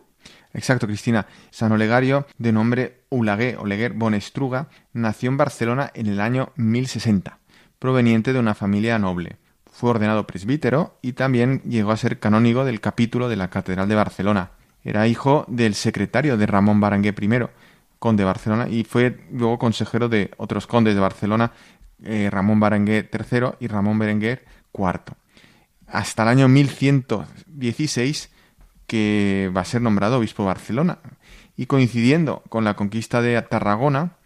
Exacto, Cristina. San Olegario, de nombre Ulagué Oleguer Bonestruga, nació en Barcelona en el año 1060, proveniente de una familia noble. Fue ordenado presbítero y también llegó a ser canónigo del capítulo de la Catedral de Barcelona. Era hijo del secretario de Ramón Barangué I, conde de Barcelona, y fue luego consejero de otros condes de Barcelona, eh, Ramón Barangué III y Ramón Berenguer IV. Hasta el año 1116 que va a ser nombrado obispo de Barcelona. Y coincidiendo con la conquista de Tarragona,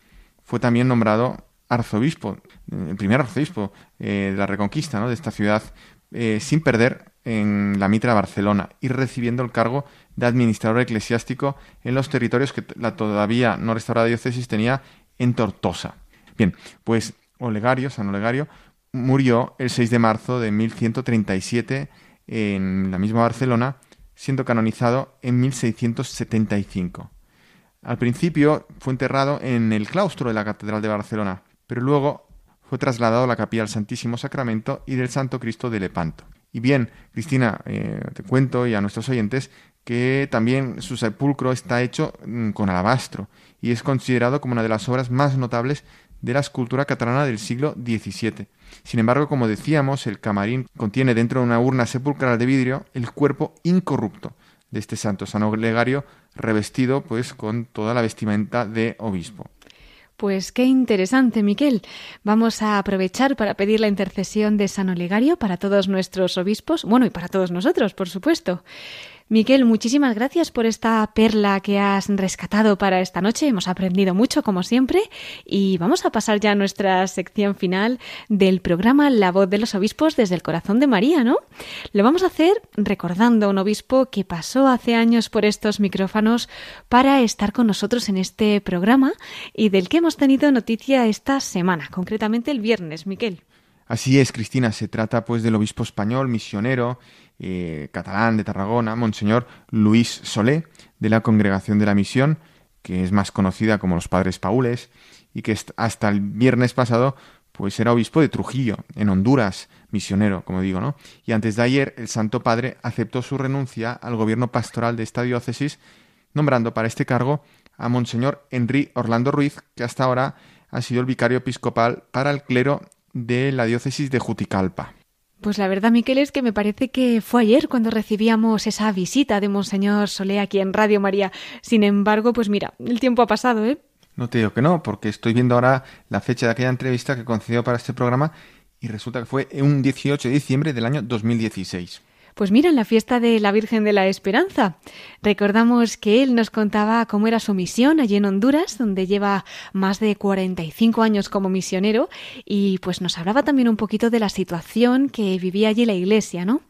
fue también nombrado arzobispo, el primer arzobispo eh, de la reconquista de esta ciudad, eh, sin perder en la mitra de Barcelona y recibiendo el cargo de administrador eclesiástico en los territorios que la todavía no restaurada diócesis tenía en Tortosa. Bien, pues Olegario, San Olegario, murió el 6 de marzo de 1137 en la misma Barcelona siendo canonizado en 1675. Al principio fue enterrado en el claustro de la Catedral de Barcelona, pero luego fue trasladado a la capilla del Santísimo Sacramento y del Santo Cristo de Lepanto. Y bien, Cristina, eh, te cuento y a nuestros oyentes que también su sepulcro está hecho mm, con alabastro y es considerado como una de las obras más notables de la escultura catalana del siglo XVII. Sin embargo, como decíamos, el camarín contiene dentro de una urna sepulcral de vidrio el cuerpo incorrupto de este santo San Olegario revestido pues con toda la vestimenta de obispo. Pues qué interesante, Miquel. Vamos a aprovechar para pedir la intercesión de San Olegario para todos nuestros obispos, bueno, y para todos nosotros, por supuesto. Miquel, muchísimas gracias por esta perla que has rescatado para esta noche. Hemos aprendido mucho, como siempre, y vamos a pasar ya a nuestra sección final del programa La voz de los obispos desde el corazón de María, ¿no? Lo vamos a hacer recordando a un obispo que pasó hace años por estos micrófonos para estar con nosotros en este programa y del que hemos tenido noticia esta semana, concretamente el viernes, Miquel. Así es, Cristina, se trata pues del obispo español, misionero, eh, catalán de Tarragona, Monseñor Luis Solé, de la Congregación de la Misión, que es más conocida como los Padres Paules, y que hasta el viernes pasado pues era obispo de Trujillo, en Honduras, misionero, como digo, ¿no? Y antes de ayer el Santo Padre aceptó su renuncia al gobierno pastoral de esta diócesis, nombrando para este cargo a Monseñor Henry Orlando Ruiz, que hasta ahora ha sido el vicario episcopal para el clero de la diócesis de Juticalpa. Pues la verdad, Miquel, es que me parece que fue ayer cuando recibíamos esa visita de Monseñor Solé aquí en Radio María. Sin embargo, pues mira, el tiempo ha pasado, ¿eh? No te digo que no, porque estoy viendo ahora la fecha de aquella entrevista que concedió para este programa y resulta que fue un 18 de diciembre del año 2016. Pues mira, en la fiesta de la Virgen de la Esperanza. Recordamos que él nos contaba cómo era su misión allí en Honduras, donde lleva más de 45 años como misionero, y pues nos hablaba también un poquito de la situación que vivía allí la iglesia, ¿no?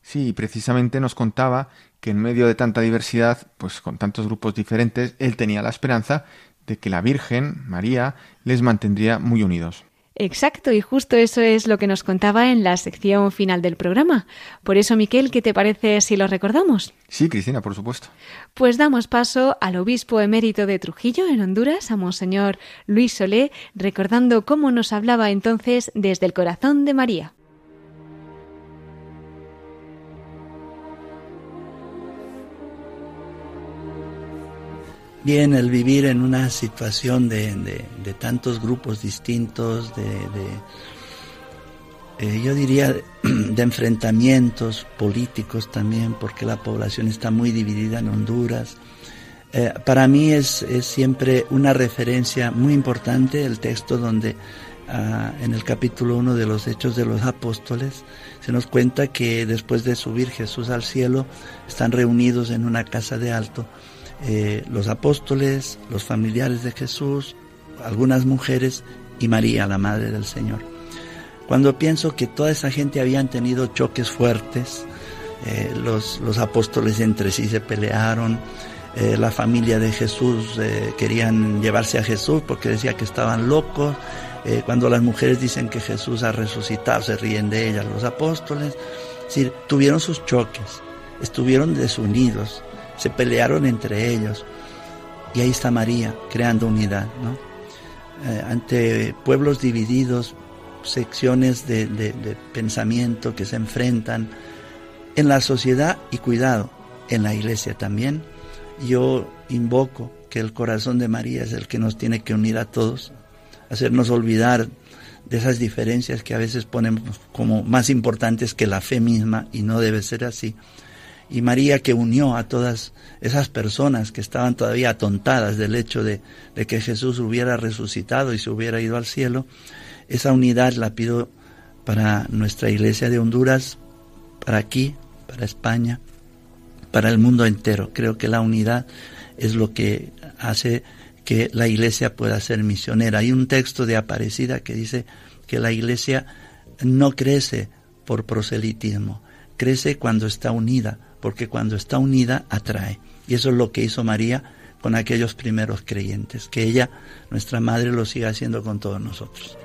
Sí, precisamente nos contaba que en medio de tanta diversidad, pues con tantos grupos diferentes, él tenía la esperanza de que la Virgen, María, les mantendría muy unidos. Exacto, y justo eso es lo que nos contaba en la sección final del programa. Por eso, Miquel, ¿qué te parece si lo recordamos? Sí, Cristina, por supuesto. Pues damos paso al obispo emérito de Trujillo, en Honduras, a Monseñor Luis Solé, recordando cómo nos hablaba entonces desde el corazón de María. Bien, el vivir en una situación de, tantos grupos distintos, de, eh, yo diría, (clears throat) de enfrentamientos políticos también, porque la población está muy dividida en Honduras. Eh, para mí es, siempre una referencia muy importante el texto donde ah, en el capítulo 1 de los Hechos de los Apóstoles se nos cuenta que después de subir Jesús al cielo están reunidos en una casa de alto eh, los apóstoles, los familiares de Jesús, algunas mujeres y María, la Madre del Señor. Cuando pienso que toda esa gente habían tenido choques fuertes, eh, los, los, apóstoles entre sí se pelearon, eh, la familia de Jesús querían llevarse a Jesús porque decía que estaban locos, cuando las mujeres dicen que Jesús ha resucitado, se ríen de ellas los apóstoles, es tuvieron sus choques, estuvieron desunidos, se pelearon entre ellos. Y ahí está María, creando unidad. Eh, ante pueblos divididos, secciones de, de pensamiento que se enfrentan en la sociedad y cuidado, en la iglesia también. Yo invoco que el corazón de María es el que nos tiene que unir a todos, hacernos olvidar de esas diferencias que a veces ponemos como más importantes que la fe misma y no debe ser así y María que unió a todas esas personas que estaban todavía atontadas del hecho de, que Jesús hubiera resucitado y se hubiera ido al cielo, esa unidad la pido para nuestra iglesia de Honduras, para aquí, para España, para el mundo entero. Creo que la unidad es lo que hace que la iglesia pueda ser misionera. Hay un texto de Aparecida que dice que la iglesia no crece por proselitismo, crece cuando está unida porque cuando está unida atrae. Y eso es lo que hizo María con aquellos primeros creyentes, que ella, nuestra madre, lo siga haciendo con todos nosotros.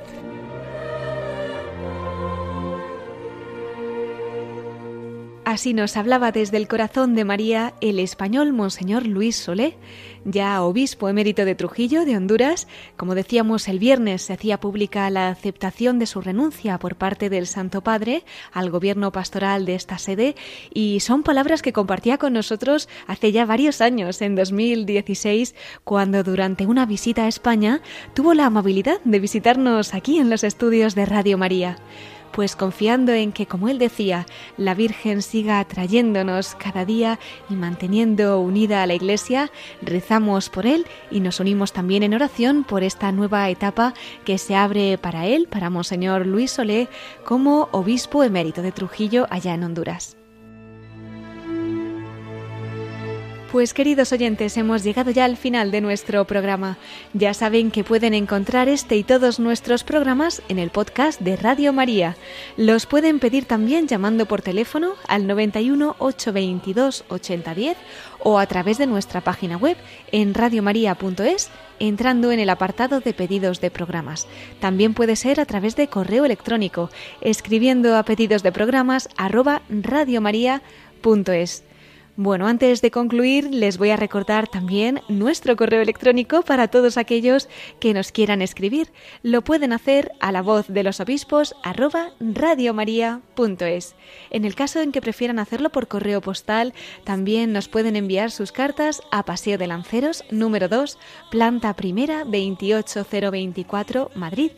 Así nos hablaba desde el corazón de María el español Monseñor Luis Solé, ya obispo emérito de Trujillo, de Honduras. Como decíamos, el viernes se hacía pública la aceptación de su renuncia por parte del Santo Padre al gobierno pastoral de esta sede y son palabras que compartía con nosotros hace ya varios años, en 2016, cuando durante una visita a España tuvo la amabilidad de visitarnos aquí en los estudios de Radio María. Pues confiando en que, como él decía, la Virgen siga atrayéndonos cada día y manteniendo unida a la Iglesia, rezamos por él y nos unimos también en oración por esta nueva etapa que se abre para él, para Monseñor Luis Solé, como obispo emérito de Trujillo allá en Honduras. Pues queridos oyentes, hemos llegado ya al final de nuestro programa. Ya saben que pueden encontrar este y todos nuestros programas en el podcast de Radio María. Los pueden pedir también llamando por teléfono al 91 822 8010 o a través de nuestra página web en radiomaria.es entrando en el apartado de pedidos de programas. También puede ser a través de correo electrónico escribiendo a pedidos de programas arroba radiomaria.es. Bueno, antes de concluir, les voy a recordar también nuestro correo electrónico para todos aquellos que nos quieran escribir. Lo pueden hacer a la voz de los obispos arroba radiomaria.es. En el caso en que prefieran hacerlo por correo postal, también nos pueden enviar sus cartas a Paseo de Lanceros, número 2, planta primera 28024, Madrid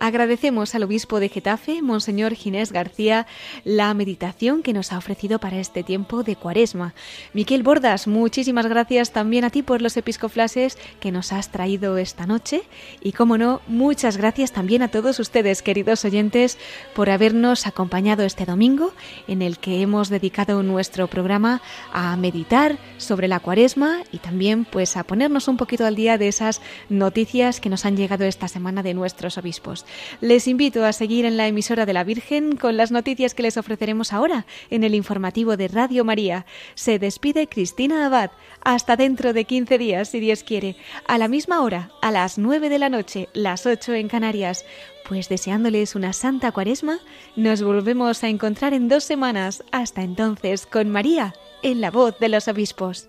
Agradecemos al obispo de Getafe, Monseñor Ginés García, la meditación que nos ha ofrecido para este tiempo de cuaresma. Miquel Bordas, muchísimas gracias también a ti por los episcoflases que nos has traído esta noche. Y como no, muchas gracias también a todos ustedes, queridos oyentes, por habernos acompañado este domingo en el que hemos dedicado nuestro programa a meditar sobre la cuaresma y también pues a ponernos un poquito al día de esas noticias que nos han llegado esta semana de nuestros obispos. Les invito a seguir en la emisora de la Virgen con las noticias que les ofreceremos ahora en el informativo de Radio María. Se despide Cristina Abad. Hasta dentro de 15 días, si Dios quiere, a la misma hora, a las 9 de la noche, las 8 en Canarias. Pues deseándoles una santa cuaresma, nos volvemos a encontrar en dos semanas. Hasta entonces, con María, en la voz de los obispos.